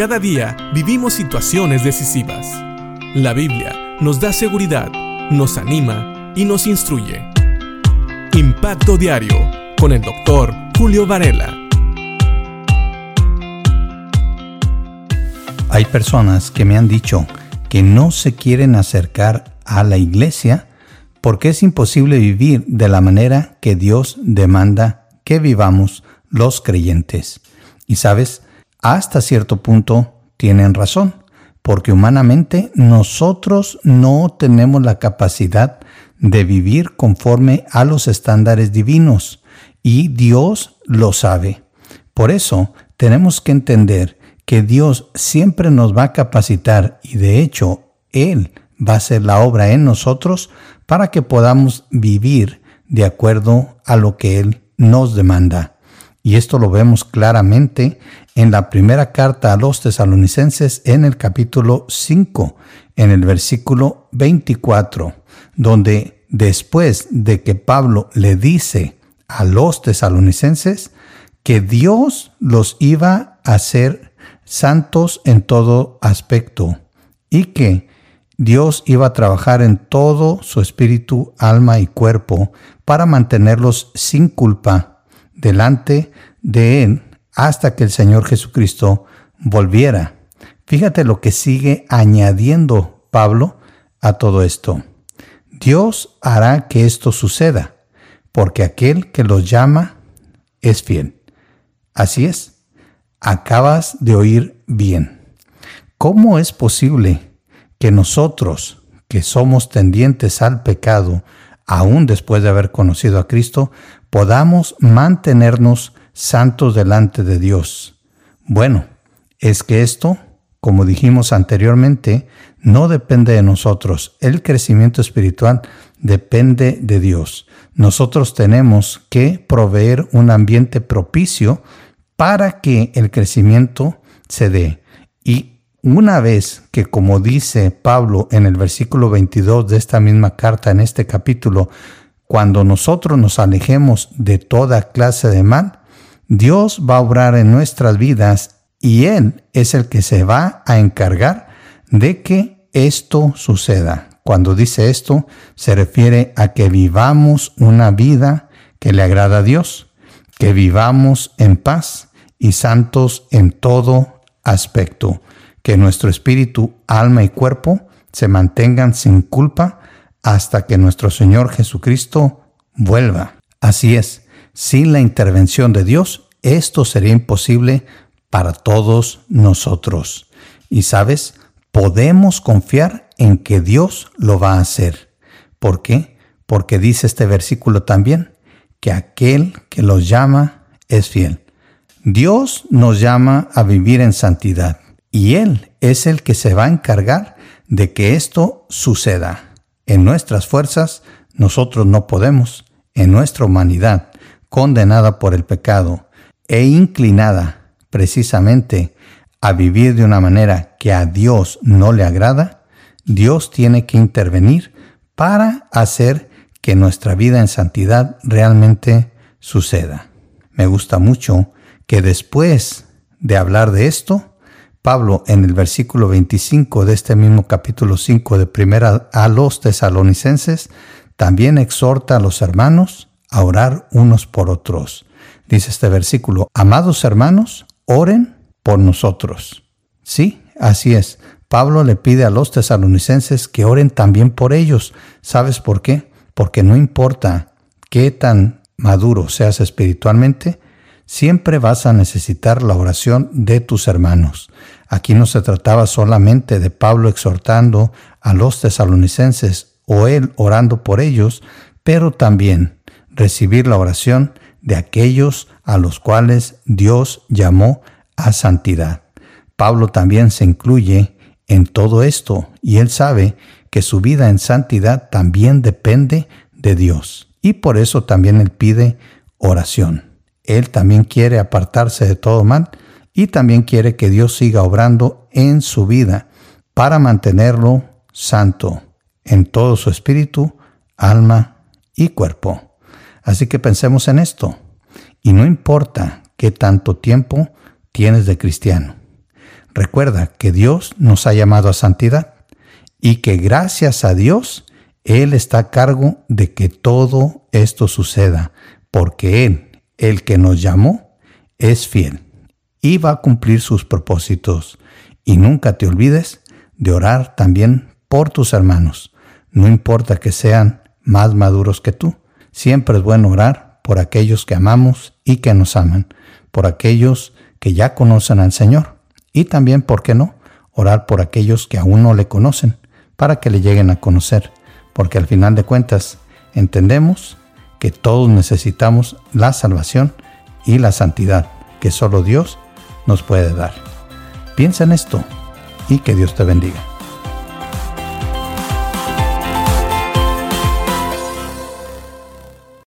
Cada día vivimos situaciones decisivas. La Biblia nos da seguridad, nos anima y nos instruye. Impacto Diario con el doctor Julio Varela. Hay personas que me han dicho que no se quieren acercar a la iglesia porque es imposible vivir de la manera que Dios demanda que vivamos los creyentes. Y sabes, hasta cierto punto tienen razón, porque humanamente nosotros no tenemos la capacidad de vivir conforme a los estándares divinos, y Dios lo sabe. Por eso tenemos que entender que Dios siempre nos va a capacitar y de hecho Él va a hacer la obra en nosotros para que podamos vivir de acuerdo a lo que Él nos demanda. Y esto lo vemos claramente en la primera carta a los tesalonicenses en el capítulo 5, en el versículo 24, donde después de que Pablo le dice a los tesalonicenses que Dios los iba a hacer santos en todo aspecto y que Dios iba a trabajar en todo su espíritu, alma y cuerpo para mantenerlos sin culpa delante de Él hasta que el Señor Jesucristo volviera. Fíjate lo que sigue añadiendo Pablo a todo esto. Dios hará que esto suceda, porque aquel que los llama es fiel. Así es, acabas de oír bien. ¿Cómo es posible que nosotros, que somos tendientes al pecado, aún después de haber conocido a Cristo, podamos mantenernos santos delante de Dios. Bueno, es que esto, como dijimos anteriormente, no depende de nosotros. El crecimiento espiritual depende de Dios. Nosotros tenemos que proveer un ambiente propicio para que el crecimiento se dé. Y una vez que, como dice Pablo en el versículo 22 de esta misma carta, en este capítulo, cuando nosotros nos alejemos de toda clase de mal, Dios va a obrar en nuestras vidas y Él es el que se va a encargar de que esto suceda. Cuando dice esto, se refiere a que vivamos una vida que le agrada a Dios, que vivamos en paz y santos en todo aspecto que nuestro espíritu, alma y cuerpo se mantengan sin culpa hasta que nuestro Señor Jesucristo vuelva. Así es, sin la intervención de Dios, esto sería imposible para todos nosotros. Y sabes, podemos confiar en que Dios lo va a hacer. ¿Por qué? Porque dice este versículo también, que aquel que los llama es fiel. Dios nos llama a vivir en santidad y Él es el que se va a encargar de que esto suceda. En nuestras fuerzas nosotros no podemos, en nuestra humanidad, condenada por el pecado e inclinada precisamente a vivir de una manera que a Dios no le agrada, Dios tiene que intervenir para hacer que nuestra vida en santidad realmente suceda. Me gusta mucho que después de hablar de esto, Pablo en el versículo 25 de este mismo capítulo 5 de primera a los tesalonicenses también exhorta a los hermanos a orar unos por otros. Dice este versículo, amados hermanos, oren por nosotros. Sí, así es. Pablo le pide a los tesalonicenses que oren también por ellos. ¿Sabes por qué? Porque no importa qué tan maduro seas espiritualmente, siempre vas a necesitar la oración de tus hermanos. Aquí no se trataba solamente de Pablo exhortando a los tesalonicenses o él orando por ellos, pero también recibir la oración de aquellos a los cuales Dios llamó a santidad. Pablo también se incluye en todo esto y él sabe que su vida en santidad también depende de Dios y por eso también él pide oración. Él también quiere apartarse de todo mal y también quiere que Dios siga obrando en su vida para mantenerlo santo en todo su espíritu, alma y cuerpo. Así que pensemos en esto. Y no importa qué tanto tiempo tienes de cristiano. Recuerda que Dios nos ha llamado a santidad y que gracias a Dios Él está a cargo de que todo esto suceda, porque Él, el que nos llamó, es fiel y va a cumplir sus propósitos. Y nunca te olvides de orar también por tus hermanos, no importa que sean más maduros que tú. Siempre es bueno orar por aquellos que amamos y que nos aman, por aquellos que ya conocen al Señor y también, ¿por qué no?, orar por aquellos que aún no le conocen, para que le lleguen a conocer, porque al final de cuentas entendemos que todos necesitamos la salvación y la santidad que solo Dios nos puede dar. Piensa en esto y que Dios te bendiga.